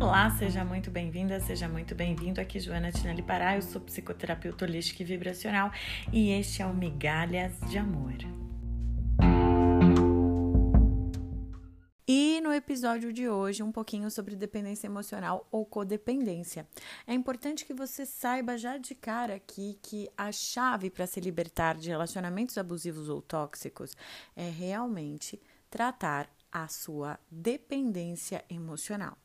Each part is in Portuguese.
Olá, seja muito bem-vinda, seja muito bem-vindo. Aqui Joana Tinelli Pará, eu sou psicoterapeuta holística e vibracional e este é o Migalhas de Amor. E no episódio de hoje, um pouquinho sobre dependência emocional ou codependência. É importante que você saiba já de cara aqui que a chave para se libertar de relacionamentos abusivos ou tóxicos é realmente tratar a sua dependência emocional.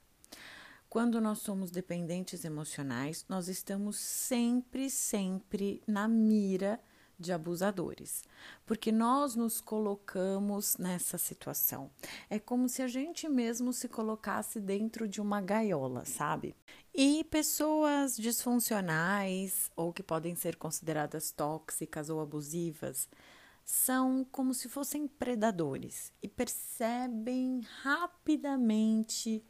Quando nós somos dependentes emocionais, nós estamos sempre, sempre na mira de abusadores, porque nós nos colocamos nessa situação. É como se a gente mesmo se colocasse dentro de uma gaiola, sabe? E pessoas disfuncionais ou que podem ser consideradas tóxicas ou abusivas são como se fossem predadores e percebem rapidamente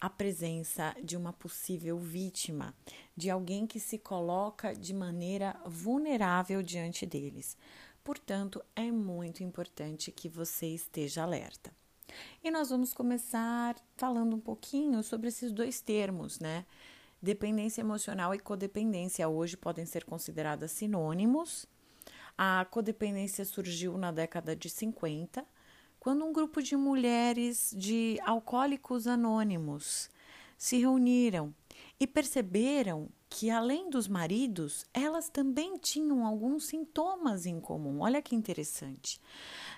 a presença de uma possível vítima, de alguém que se coloca de maneira vulnerável diante deles. Portanto, é muito importante que você esteja alerta. E nós vamos começar falando um pouquinho sobre esses dois termos, né? Dependência emocional e codependência hoje podem ser consideradas sinônimos. A codependência surgiu na década de 50 quando um grupo de mulheres de alcoólicos anônimos se reuniram e perceberam que, além dos maridos, elas também tinham alguns sintomas em comum. Olha que interessante.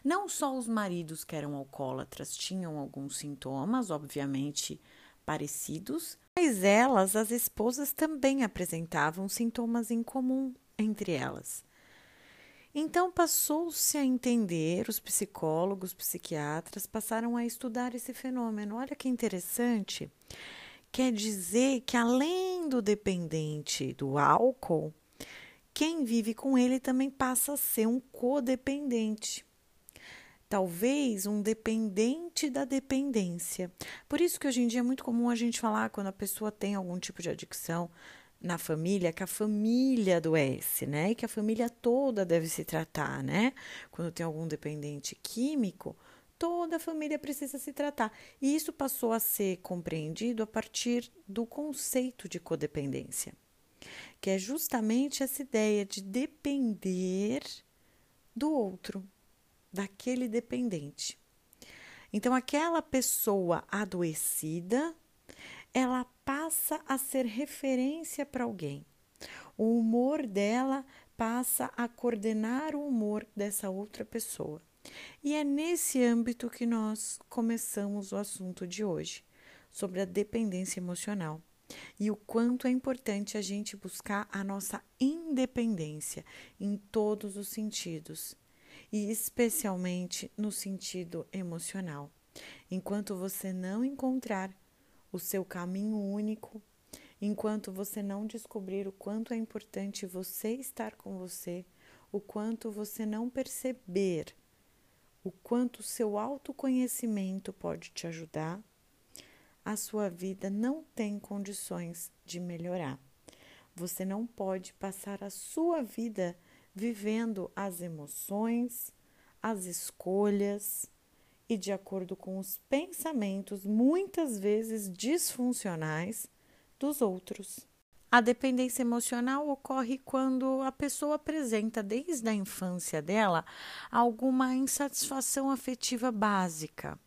Não só os maridos que eram alcoólatras tinham alguns sintomas, obviamente parecidos, mas elas, as esposas, também apresentavam sintomas em comum entre elas. Então passou-se a entender, os psicólogos, psiquiatras passaram a estudar esse fenômeno. Olha que interessante. Quer dizer que além do dependente do álcool, quem vive com ele também passa a ser um codependente. Talvez um dependente da dependência. Por isso que hoje em dia é muito comum a gente falar quando a pessoa tem algum tipo de adicção, na família que a família adoece, né? E que a família toda deve se tratar, né? Quando tem algum dependente químico, toda a família precisa se tratar. E isso passou a ser compreendido a partir do conceito de codependência, que é justamente essa ideia de depender do outro, daquele dependente. Então, aquela pessoa adoecida, ela passa a ser referência para alguém. O humor dela passa a coordenar o humor dessa outra pessoa. E é nesse âmbito que nós começamos o assunto de hoje, sobre a dependência emocional e o quanto é importante a gente buscar a nossa independência em todos os sentidos, e especialmente no sentido emocional. Enquanto você não encontrar o seu caminho único, enquanto você não descobrir o quanto é importante você estar com você, o quanto você não perceber o quanto seu autoconhecimento pode te ajudar, a sua vida não tem condições de melhorar. Você não pode passar a sua vida vivendo as emoções, as escolhas, e de acordo com os pensamentos, muitas vezes disfuncionais, dos outros. A dependência emocional ocorre quando a pessoa apresenta, desde a infância dela, alguma insatisfação afetiva básica.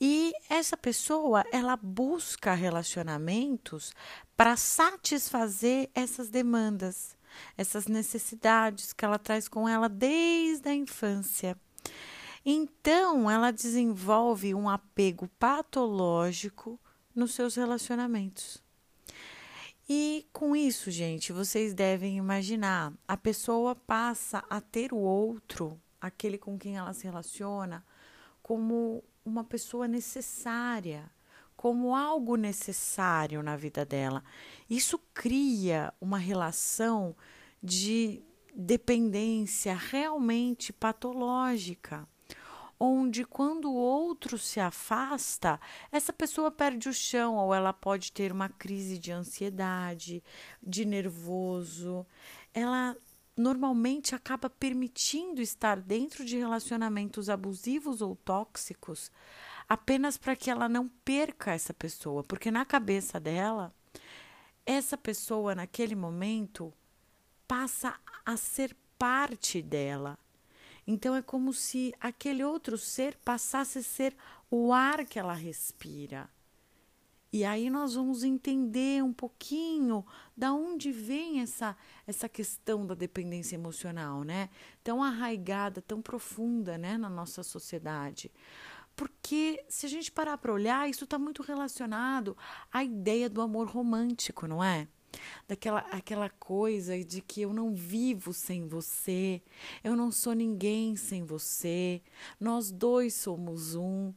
E essa pessoa, ela busca relacionamentos para satisfazer essas demandas, essas necessidades que ela traz com ela desde a infância. Então, ela desenvolve um apego patológico nos seus relacionamentos. E com isso, gente, vocês devem imaginar, a pessoa passa a ter o outro, aquele com quem ela se relaciona, como uma pessoa necessária, como algo necessário na vida dela. Isso cria uma relação de dependência realmente patológica onde quando o outro se afasta, essa pessoa perde o chão ou ela pode ter uma crise de ansiedade, de nervoso. Ela normalmente acaba permitindo estar dentro de relacionamentos abusivos ou tóxicos apenas para que ela não perca essa pessoa, porque na cabeça dela, essa pessoa naquele momento passa a ser parte dela. Então é como se aquele outro ser passasse a ser o ar que ela respira. E aí nós vamos entender um pouquinho da onde vem essa essa questão da dependência emocional, né? Tão arraigada, tão profunda, né, na nossa sociedade. Porque se a gente parar para olhar, isso está muito relacionado à ideia do amor romântico, não é? Daquela aquela coisa de que eu não vivo sem você, eu não sou ninguém sem você, nós dois somos um.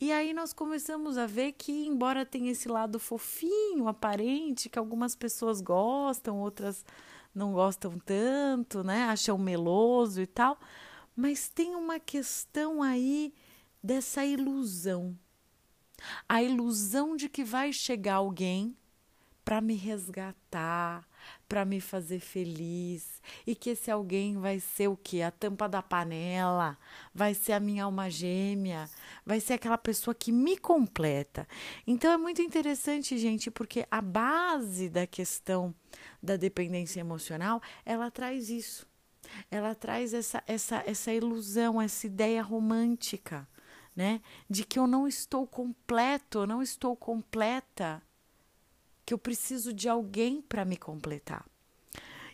E aí nós começamos a ver que, embora tenha esse lado fofinho, aparente, que algumas pessoas gostam, outras não gostam tanto, né? Acham meloso e tal, mas tem uma questão aí dessa ilusão. A ilusão de que vai chegar alguém para me resgatar, para me fazer feliz e que esse alguém vai ser o que? A tampa da panela, vai ser a minha alma gêmea, vai ser aquela pessoa que me completa. Então é muito interessante, gente, porque a base da questão da dependência emocional, ela traz isso. Ela traz essa essa essa ilusão, essa ideia romântica, né, de que eu não estou completo, eu não estou completa que eu preciso de alguém para me completar.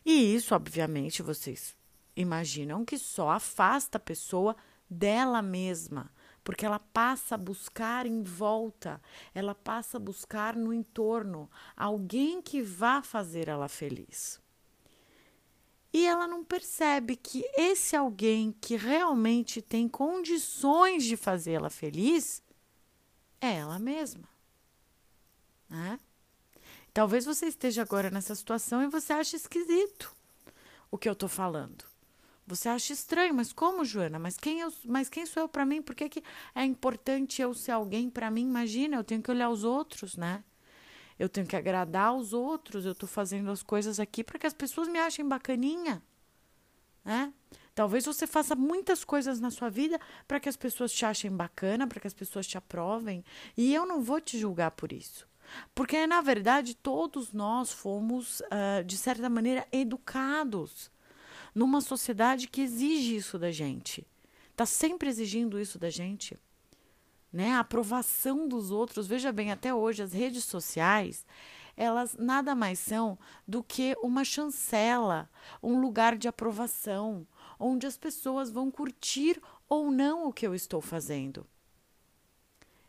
E isso, obviamente, vocês imaginam que só afasta a pessoa dela mesma, porque ela passa a buscar em volta, ela passa a buscar no entorno alguém que vá fazer ela feliz. E ela não percebe que esse alguém que realmente tem condições de fazê-la feliz é ela mesma. Né? Talvez você esteja agora nessa situação e você ache esquisito o que eu estou falando. Você acha estranho, mas como, Joana? Mas quem, eu, mas quem sou eu para mim? Por que, que é importante eu ser alguém para mim? Imagina, eu tenho que olhar os outros, né? Eu tenho que agradar os outros. Eu estou fazendo as coisas aqui para que as pessoas me achem bacaninha, né? Talvez você faça muitas coisas na sua vida para que as pessoas te achem bacana, para que as pessoas te aprovem. E eu não vou te julgar por isso. Porque, na verdade, todos nós fomos, uh, de certa maneira, educados numa sociedade que exige isso da gente. Está sempre exigindo isso da gente. Né? A aprovação dos outros. Veja bem, até hoje, as redes sociais, elas nada mais são do que uma chancela, um lugar de aprovação, onde as pessoas vão curtir ou não o que eu estou fazendo.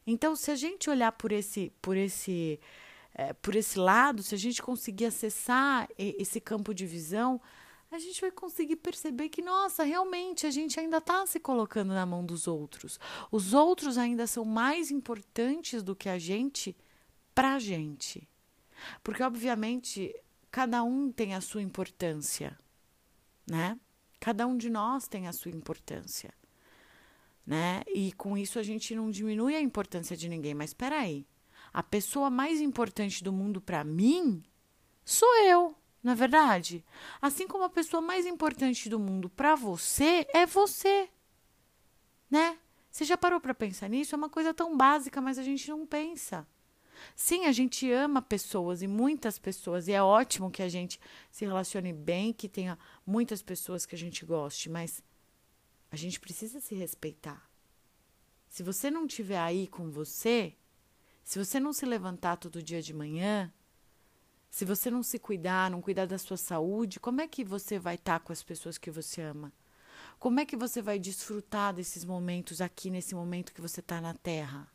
Então, se a gente olhar por esse, por esse, é, por esse lado, se a gente conseguir acessar esse campo de visão, a gente vai conseguir perceber que, nossa, realmente a gente ainda está se colocando na mão dos outros. Os outros ainda são mais importantes do que a gente para a gente. Porque, obviamente, cada um tem a sua importância, né? Cada um de nós tem a sua importância né? E com isso a gente não diminui a importância de ninguém, mas espera aí. A pessoa mais importante do mundo para mim sou eu, na é verdade. Assim como a pessoa mais importante do mundo para você é você, né? Você já parou para pensar nisso? É uma coisa tão básica, mas a gente não pensa. Sim, a gente ama pessoas e muitas pessoas, e é ótimo que a gente se relacione bem, que tenha muitas pessoas que a gente goste, mas a gente precisa se respeitar. Se você não estiver aí com você, se você não se levantar todo dia de manhã, se você não se cuidar, não cuidar da sua saúde, como é que você vai estar tá com as pessoas que você ama? Como é que você vai desfrutar desses momentos aqui, nesse momento que você está na Terra?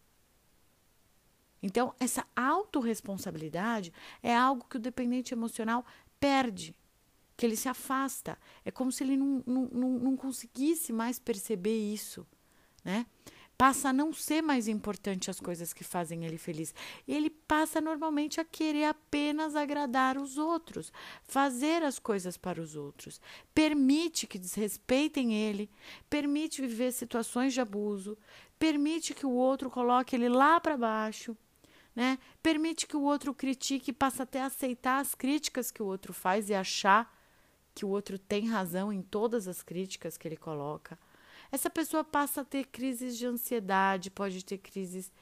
Então, essa autorresponsabilidade é algo que o dependente emocional perde que ele se afasta. É como se ele não, não, não, não conseguisse mais perceber isso, né? Passa a não ser mais importante as coisas que fazem ele feliz. Ele passa normalmente a querer apenas agradar os outros, fazer as coisas para os outros. Permite que desrespeitem ele, permite viver situações de abuso, permite que o outro coloque ele lá para baixo. Né? Permite que o outro critique passa até a aceitar as críticas que o outro faz e achar que o outro tem razão em todas as críticas que ele coloca. Essa pessoa passa a ter crises de ansiedade, pode ter crises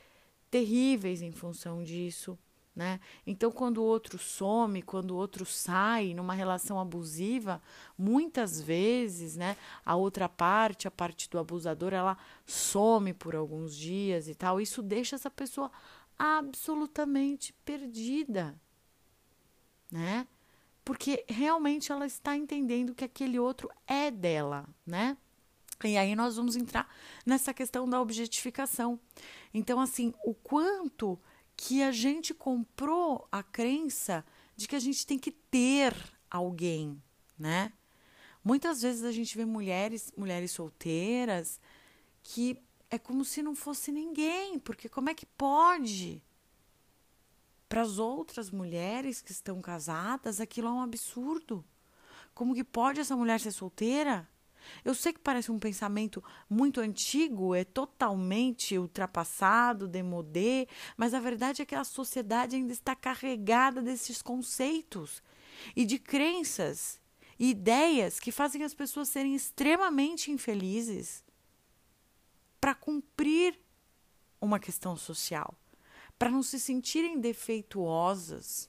terríveis em função disso. Né? Então, quando o outro some, quando o outro sai numa relação abusiva, muitas vezes, né, a outra parte, a parte do abusador, ela some por alguns dias e tal. Isso deixa essa pessoa absolutamente perdida, né? Porque realmente ela está entendendo que aquele outro é dela, né? E aí nós vamos entrar nessa questão da objetificação. Então, assim, o quanto que a gente comprou a crença de que a gente tem que ter alguém, né? Muitas vezes a gente vê mulheres, mulheres solteiras, que é como se não fosse ninguém, porque como é que pode? Para as outras mulheres que estão casadas, aquilo é um absurdo. Como que pode essa mulher ser solteira? Eu sei que parece um pensamento muito antigo, é totalmente ultrapassado, demodé, mas a verdade é que a sociedade ainda está carregada desses conceitos e de crenças e ideias que fazem as pessoas serem extremamente infelizes para cumprir uma questão social, para não se sentirem defeituosas,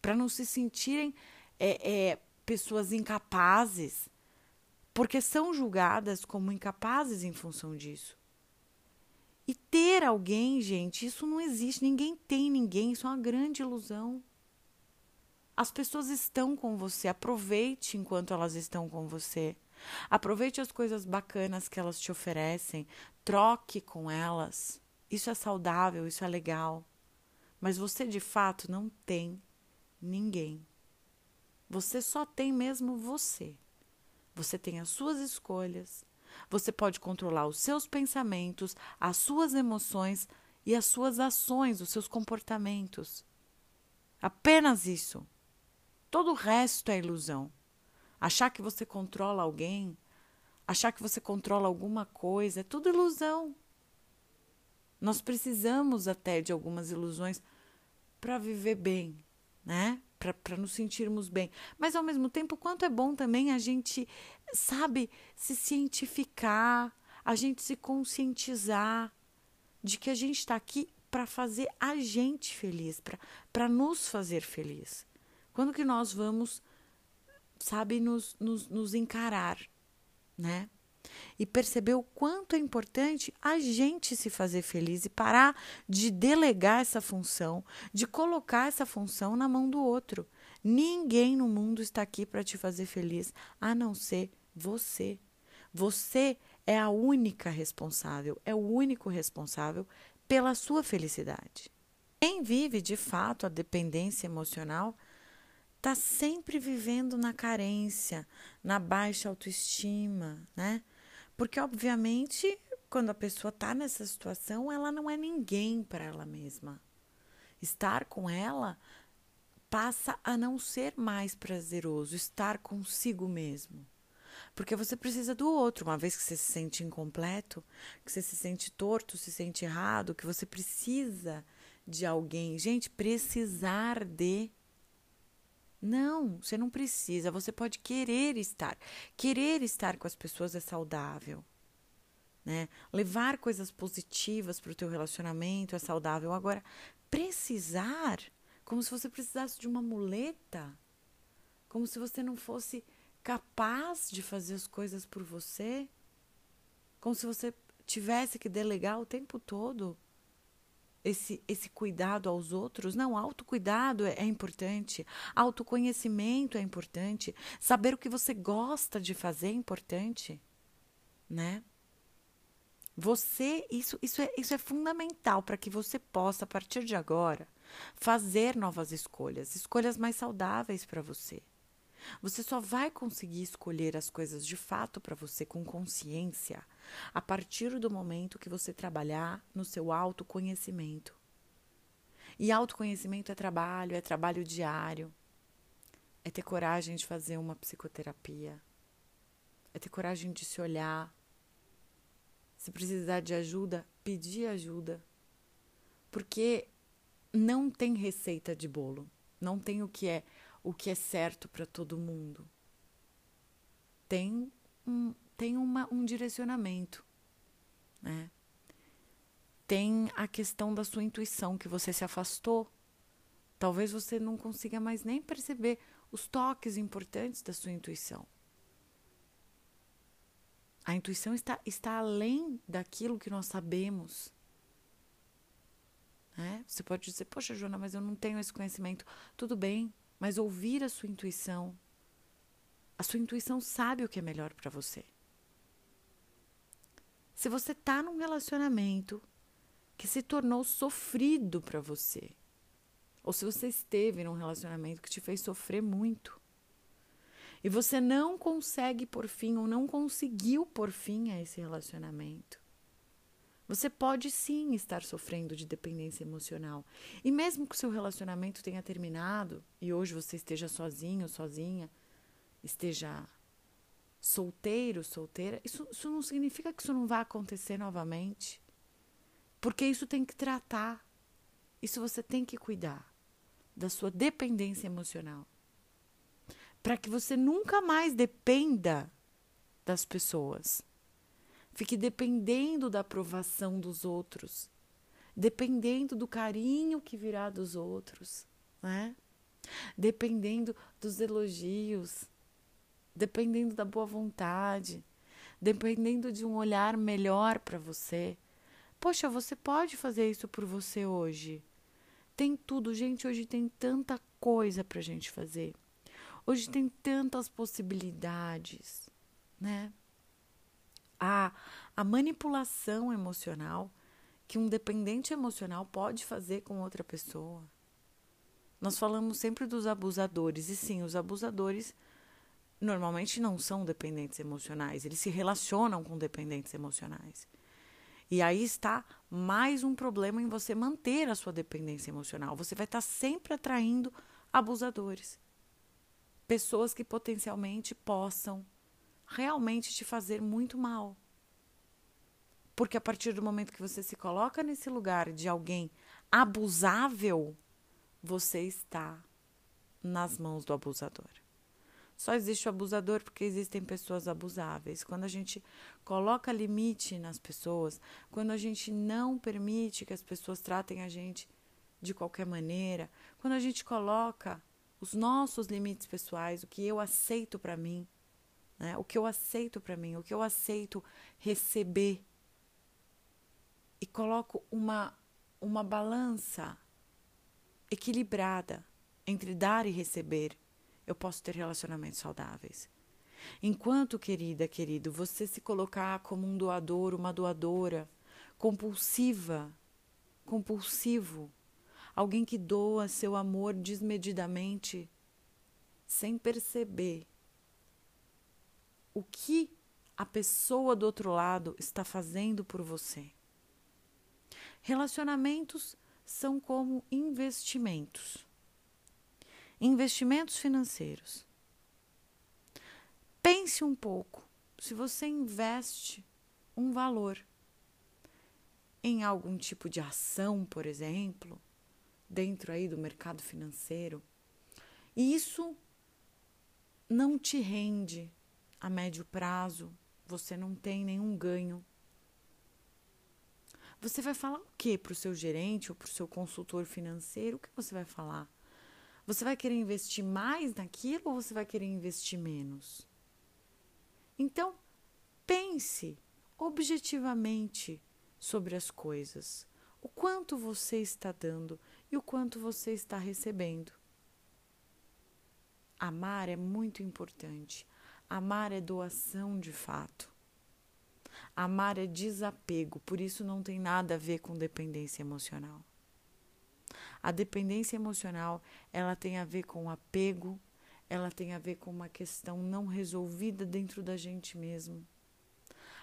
para não se sentirem é, é, pessoas incapazes porque são julgadas como incapazes em função disso. E ter alguém, gente, isso não existe. Ninguém tem ninguém, isso é uma grande ilusão. As pessoas estão com você, aproveite enquanto elas estão com você. Aproveite as coisas bacanas que elas te oferecem, troque com elas. Isso é saudável, isso é legal. Mas você de fato não tem ninguém. Você só tem mesmo você. Você tem as suas escolhas. Você pode controlar os seus pensamentos, as suas emoções e as suas ações, os seus comportamentos. Apenas isso. Todo o resto é ilusão. Achar que você controla alguém, achar que você controla alguma coisa, é tudo ilusão. Nós precisamos até de algumas ilusões para viver bem, né? para nos sentirmos bem. Mas ao mesmo tempo, quanto é bom também a gente, sabe, se cientificar, a gente se conscientizar de que a gente está aqui para fazer a gente feliz, para nos fazer feliz. Quando que nós vamos, sabe, nos, nos, nos encarar, né? E perceber o quanto é importante a gente se fazer feliz e parar de delegar essa função, de colocar essa função na mão do outro. Ninguém no mundo está aqui para te fazer feliz a não ser você. Você é a única responsável, é o único responsável pela sua felicidade. Quem vive de fato a dependência emocional está sempre vivendo na carência, na baixa autoestima, né? Porque, obviamente, quando a pessoa está nessa situação, ela não é ninguém para ela mesma. Estar com ela passa a não ser mais prazeroso, estar consigo mesmo. Porque você precisa do outro, uma vez que você se sente incompleto, que você se sente torto, se sente errado, que você precisa de alguém. Gente, precisar de não, você não precisa, você pode querer estar. Querer estar com as pessoas é saudável. Né? Levar coisas positivas para o teu relacionamento é saudável. Agora, precisar, como se você precisasse de uma muleta, como se você não fosse capaz de fazer as coisas por você, como se você tivesse que delegar o tempo todo esse, esse cuidado aos outros. Não, autocuidado é, é importante, autoconhecimento é importante, saber o que você gosta de fazer é importante, né? Você, isso, isso, é, isso é fundamental para que você possa, a partir de agora, fazer novas escolhas, escolhas mais saudáveis para você. Você só vai conseguir escolher as coisas de fato para você com consciência a partir do momento que você trabalhar no seu autoconhecimento. E autoconhecimento é trabalho, é trabalho diário. É ter coragem de fazer uma psicoterapia. É ter coragem de se olhar. Se precisar de ajuda, pedir ajuda. Porque não tem receita de bolo. Não tem o que é o que é certo para todo mundo. tem um, tem uma, um direcionamento, né? Tem a questão da sua intuição, que você se afastou. Talvez você não consiga mais nem perceber os toques importantes da sua intuição. A intuição está, está além daquilo que nós sabemos. Né? Você pode dizer, poxa, Joana, mas eu não tenho esse conhecimento. Tudo bem, mas ouvir a sua intuição. A sua intuição sabe o que é melhor para você. Se você está num relacionamento que se tornou sofrido para você, ou se você esteve num relacionamento que te fez sofrer muito, e você não consegue por fim ou não conseguiu por fim a esse relacionamento, você pode sim estar sofrendo de dependência emocional. E mesmo que o seu relacionamento tenha terminado e hoje você esteja sozinho, sozinha, esteja solteiro, solteira, isso, isso não significa que isso não vai acontecer novamente. Porque isso tem que tratar. Isso você tem que cuidar da sua dependência emocional. Para que você nunca mais dependa das pessoas. Fique dependendo da aprovação dos outros, dependendo do carinho que virá dos outros, né? Dependendo dos elogios, dependendo da boa vontade, dependendo de um olhar melhor para você. Poxa, você pode fazer isso por você hoje. Tem tudo, gente. Hoje tem tanta coisa para gente fazer. Hoje tem tantas possibilidades, né? a, a manipulação emocional que um dependente emocional pode fazer com outra pessoa. Nós falamos sempre dos abusadores, e sim, os abusadores normalmente não são dependentes emocionais, eles se relacionam com dependentes emocionais. E aí está mais um problema em você manter a sua dependência emocional. Você vai estar sempre atraindo abusadores. Pessoas que potencialmente possam realmente te fazer muito mal. Porque a partir do momento que você se coloca nesse lugar de alguém abusável, você está nas mãos do abusador. Só existe o abusador porque existem pessoas abusáveis. Quando a gente coloca limite nas pessoas, quando a gente não permite que as pessoas tratem a gente de qualquer maneira, quando a gente coloca os nossos limites pessoais, o que eu aceito para mim, né? o que eu aceito para mim, o que eu aceito receber. E coloco uma, uma balança equilibrada entre dar e receber, eu posso ter relacionamentos saudáveis. Enquanto, querida, querido, você se colocar como um doador, uma doadora, compulsiva, compulsivo, alguém que doa seu amor desmedidamente, sem perceber o que a pessoa do outro lado está fazendo por você. Relacionamentos são como investimentos. Investimentos financeiros. Pense um pouco. Se você investe um valor em algum tipo de ação, por exemplo, dentro aí do mercado financeiro, e isso não te rende a médio prazo, você não tem nenhum ganho. Você vai falar o que para o seu gerente ou para o seu consultor financeiro? O que você vai falar? Você vai querer investir mais naquilo ou você vai querer investir menos? Então, pense objetivamente sobre as coisas. O quanto você está dando e o quanto você está recebendo. Amar é muito importante. Amar é doação de fato. Amar é desapego, por isso não tem nada a ver com dependência emocional. A dependência emocional, ela tem a ver com apego, ela tem a ver com uma questão não resolvida dentro da gente mesmo.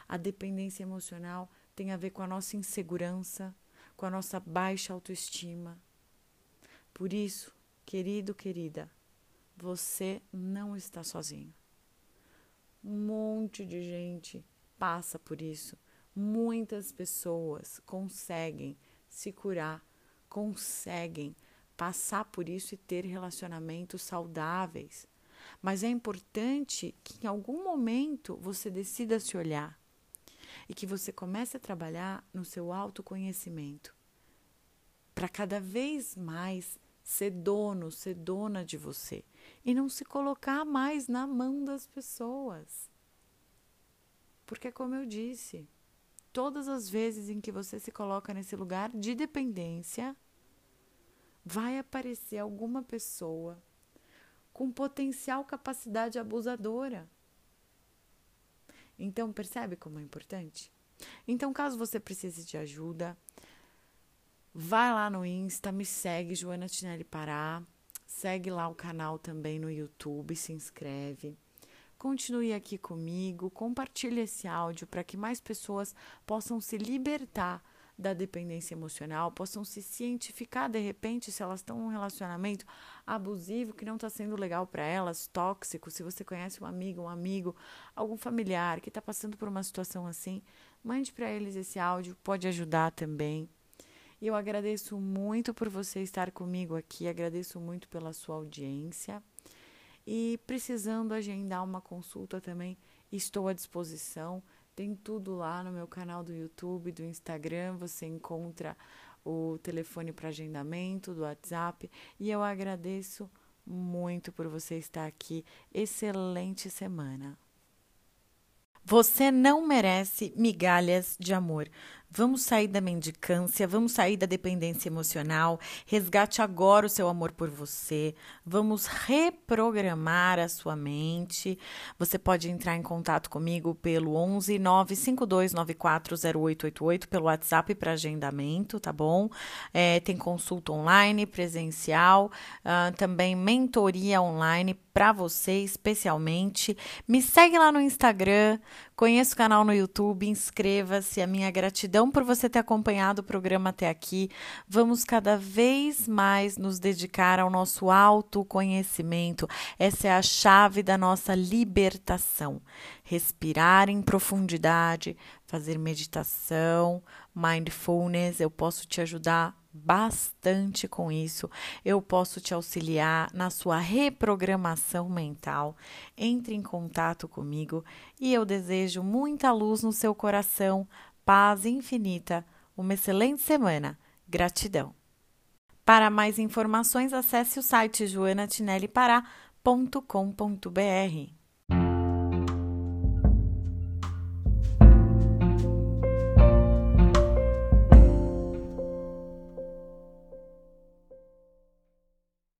A dependência emocional tem a ver com a nossa insegurança, com a nossa baixa autoestima. Por isso, querido, querida, você não está sozinho. Um monte de gente passa por isso. Muitas pessoas conseguem se curar, conseguem passar por isso e ter relacionamentos saudáveis. Mas é importante que em algum momento você decida se olhar e que você comece a trabalhar no seu autoconhecimento para cada vez mais ser dono, ser dona de você e não se colocar mais na mão das pessoas. Porque, como eu disse, todas as vezes em que você se coloca nesse lugar de dependência, vai aparecer alguma pessoa com potencial capacidade abusadora. Então, percebe como é importante? Então, caso você precise de ajuda, vai lá no Insta, me segue, Joana Tinelli Pará. Segue lá o canal também no YouTube, se inscreve. Continue aqui comigo, compartilhe esse áudio para que mais pessoas possam se libertar da dependência emocional, possam se cientificar de repente se elas estão em um relacionamento abusivo que não está sendo legal para elas, tóxico. Se você conhece uma amiga, um amigo, algum familiar que está passando por uma situação assim, mande para eles esse áudio, pode ajudar também. E eu agradeço muito por você estar comigo aqui, agradeço muito pela sua audiência. E precisando agendar uma consulta também, estou à disposição. Tem tudo lá no meu canal do YouTube, do Instagram, você encontra o telefone para agendamento, do WhatsApp. E eu agradeço muito por você estar aqui. Excelente semana. Você não merece migalhas de amor. Vamos sair da mendicância, vamos sair da dependência emocional. Resgate agora o seu amor por você. Vamos reprogramar a sua mente. Você pode entrar em contato comigo pelo 11 952940888 pelo WhatsApp para agendamento, tá bom? É, tem consulta online, presencial, uh, também mentoria online para você especialmente. Me segue lá no Instagram, conheça o canal no YouTube, inscreva-se. A minha gratidão por você ter acompanhado o programa até aqui. Vamos cada vez mais nos dedicar ao nosso autoconhecimento. Essa é a chave da nossa libertação. Respirar em profundidade, fazer meditação, mindfulness. Eu posso te ajudar bastante com isso. Eu posso te auxiliar na sua reprogramação mental. Entre em contato comigo e eu desejo muita luz no seu coração paz infinita, uma excelente semana. Gratidão. Para mais informações, acesse o site joanatinellipará.com.br.